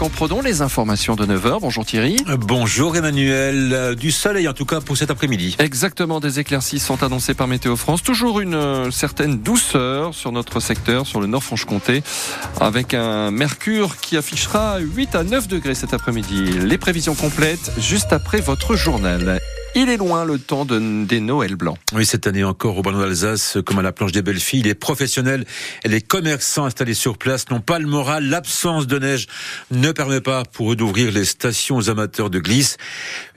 Marc Amprodon, les informations de 9h. Bonjour Thierry. Bonjour Emmanuel. Euh, du soleil en tout cas pour cet après-midi. Exactement, des éclaircies sont annoncées par Météo France. Toujours une euh, certaine douceur sur notre secteur, sur le Nord-Franche-Comté, avec un mercure qui affichera 8 à 9 degrés cet après-midi. Les prévisions complètes juste après votre journal. Il est loin le temps de, des Noël blancs. Oui, cette année encore au Ballon d'Alsace, comme à la planche des belles filles, les professionnels et les commerçants installés sur place n'ont pas le moral. L'absence de neige ne permet pas pour eux d'ouvrir les stations aux amateurs de glisse.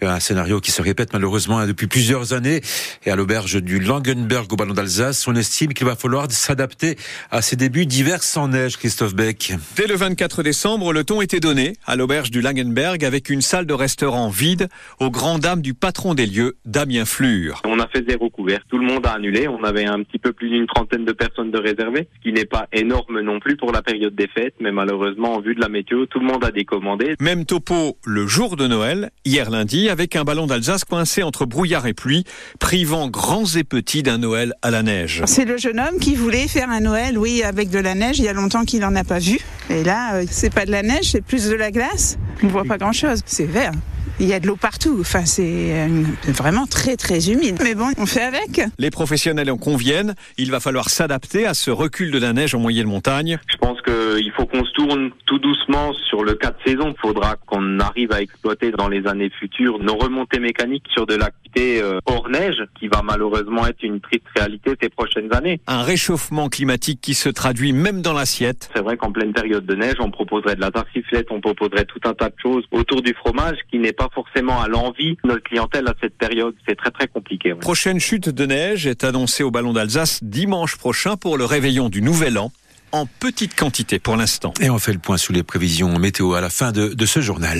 Un scénario qui se répète malheureusement depuis plusieurs années. Et à l'auberge du Langenberg au Ballon d'Alsace, on estime qu'il va falloir s'adapter à ces débuts d'hiver sans neige, Christophe Beck. Dès le 24 décembre, le ton était donné à l'auberge du Langenberg avec une salle de restaurant vide aux grandes dames du patron des lieux, Damien Flure. On a fait zéro couvert. Tout le monde a annulé. On avait un petit peu plus d'une trentaine de personnes de réservées, ce qui n'est pas énorme non plus pour la période des fêtes, mais malheureusement, en vue de la météo, tout le monde a décommandé. Même topo le jour de Noël, hier lundi, avec un ballon d'Alsace coincé entre brouillard et pluie, privant grands et petits d'un Noël à la neige. C'est le jeune homme qui voulait faire un Noël, oui, avec de la neige. Il y a longtemps qu'il n'en a pas vu. Et là, euh, c'est pas de la neige, c'est plus de la glace. On voit pas grand chose. C'est vert. Il y a de l'eau partout. Enfin, c'est euh, vraiment très très humide. Mais bon, on fait avec. Les professionnels en conviennent. Il va falloir s'adapter à ce recul de la neige en moyenne montagne. Je pense qu'il faut qu'on se tourne tout doucement sur le cas de saison. Il faudra qu'on arrive à exploiter dans les années futures nos remontées mécaniques sur de l'activité euh, hors neige, qui va malheureusement être une triste réalité ces prochaines années. Un réchauffement climatique qui se traduit même dans l'assiette. C'est vrai qu'en pleine période de neige, on proposerait de la tartiflette, on proposerait tout un tas de choses autour du fromage qui n'est pas forcément à l'envie de notre clientèle à cette période. C'est très très compliqué. Prochaine chute de neige est annoncée au Ballon d'Alsace dimanche prochain pour le réveillon du Nouvel An en petite quantité pour l'instant. Et on fait le point sur les prévisions météo à la fin de, de ce journal.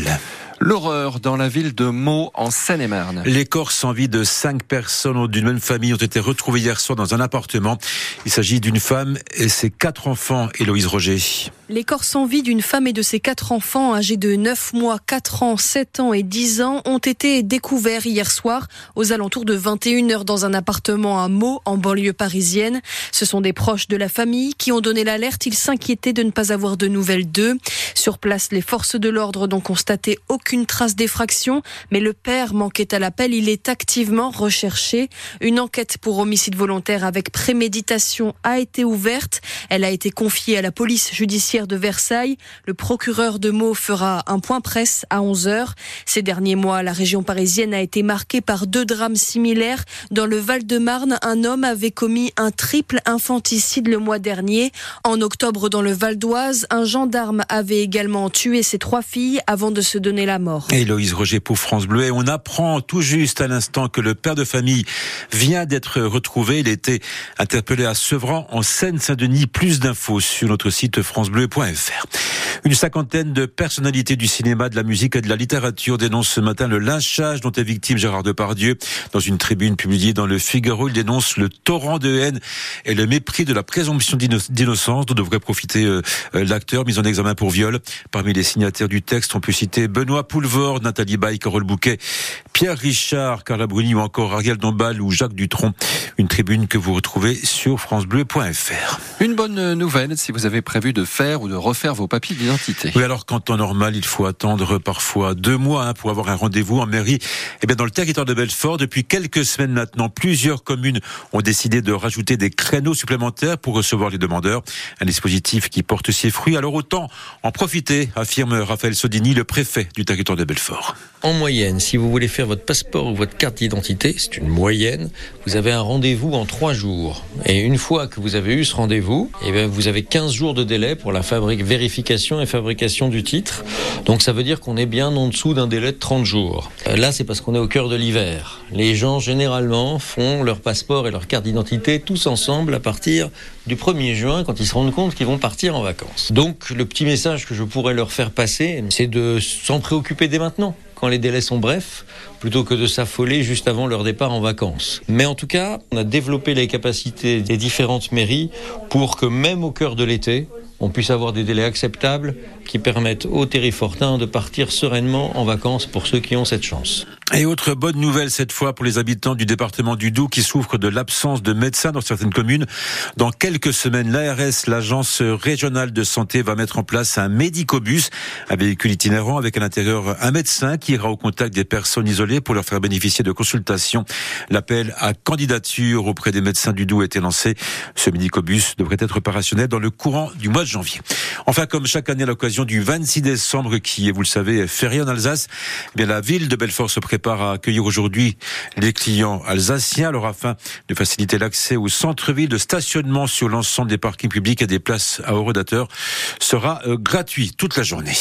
L'horreur dans la ville de Meaux en Seine-et-Marne. Les corps sans vie de cinq personnes d'une même famille ont été retrouvés hier soir dans un appartement. Il s'agit d'une femme et ses quatre enfants, Héloïse Roger. Les corps sans vie d'une femme et de ses quatre enfants âgés de 9 mois, 4 ans, 7 ans et 10 ans ont été découverts hier soir aux alentours de 21h dans un appartement à Meaux en banlieue parisienne. Ce sont des proches de la famille qui ont donné l'alerte. Ils s'inquiétaient de ne pas avoir de nouvelles d'eux. Sur place, les forces de l'ordre n'ont constaté aucune trace d'effraction, mais le père manquait à l'appel. Il est activement recherché. Une enquête pour homicide volontaire avec préméditation a été ouverte. Elle a été confiée à la police judiciaire de Versailles. Le procureur de Meaux fera un point presse à 11 heures. Ces derniers mois, la région parisienne a été marquée par deux drames similaires. Dans le Val-de-Marne, un homme avait commis un triple infanticide le mois dernier. En octobre, dans le Val d'Oise, un gendarme avait également tué ses trois filles avant de se donner la mort. Héloïse Roger pour France Bleu. Et on apprend tout juste à l'instant que le père de famille vient d'être retrouvé. Il était interpellé à Sevran, en Seine-Saint-Denis. Plus d'infos sur notre site France Bleu une cinquantaine de personnalités du cinéma, de la musique et de la littérature dénoncent ce matin le lynchage dont est victime Gérard Depardieu. Dans une tribune publiée dans le Figaro, il dénonce le torrent de haine et le mépris de la présomption d'innocence dont devrait profiter euh, euh, l'acteur mis en examen pour viol. Parmi les signataires du texte, on peut citer Benoît Poulvord, Nathalie Baye, Carole Bouquet, Pierre Richard, Carla Bruni ou encore Ariel Dombal ou Jacques Dutronc. Une tribune que vous retrouvez sur francebleu.fr. Une bonne nouvelle si vous avez prévu de faire ou de refaire vos papiers d'identité. Oui, alors qu'en temps normal, il faut attendre parfois deux mois hein, pour avoir un rendez-vous en mairie. Eh bien, dans le territoire de Belfort, depuis quelques semaines maintenant, plusieurs communes ont décidé de rajouter des créneaux supplémentaires pour recevoir les demandeurs. Un dispositif qui porte ses fruits. Alors autant en profiter, affirme Raphaël Sodini, le préfet du territoire En moyenne, si vous voulez faire votre passeport ou votre carte d'identité, c'est une moyenne, vous avez un rendez-vous en trois jours. Et une fois que vous avez eu ce rendez-vous, eh vous avez 15 jours de délai pour la fabrique, vérification et fabrication du titre. Donc ça veut dire qu'on est bien en dessous d'un délai de 30 jours. Euh, là, c'est parce qu'on est au cœur de l'hiver. Les gens, généralement, font leur passeport et leur carte d'identité tous ensemble à partir du 1er juin quand ils se rendent compte qu'ils vont partir en vacances. Donc le petit message que je pourrais leur faire passer, c'est de s'en préoccuper dès maintenant quand les délais sont brefs, plutôt que de s'affoler juste avant leur départ en vacances. Mais en tout cas, on a développé les capacités des différentes mairies pour que même au cœur de l'été, on puisse avoir des délais acceptables qui permettent aux terrifortins de partir sereinement en vacances pour ceux qui ont cette chance. Et autre bonne nouvelle cette fois pour les habitants du département du Doubs qui souffrent de l'absence de médecins dans certaines communes. Dans quelques semaines, l'ARS, l'agence régionale de santé, va mettre en place un médicobus, un véhicule itinérant avec à l'intérieur un médecin qui ira au contact des personnes isolées pour leur faire bénéficier de consultations. L'appel à candidature auprès des médecins du Doubs a été lancé. Ce médicobus devrait être opérationnel dans le courant du mois de janvier. Enfin, comme chaque année à l'occasion du 26 décembre qui est, vous le savez, férié en Alsace, eh bien la ville de Belfort se prépare à accueillir aujourd'hui les clients alsaciens. Alors afin de faciliter l'accès au centre-ville, de stationnement sur l'ensemble des parkings publics et des places à horodateurs sera euh, gratuit toute la journée.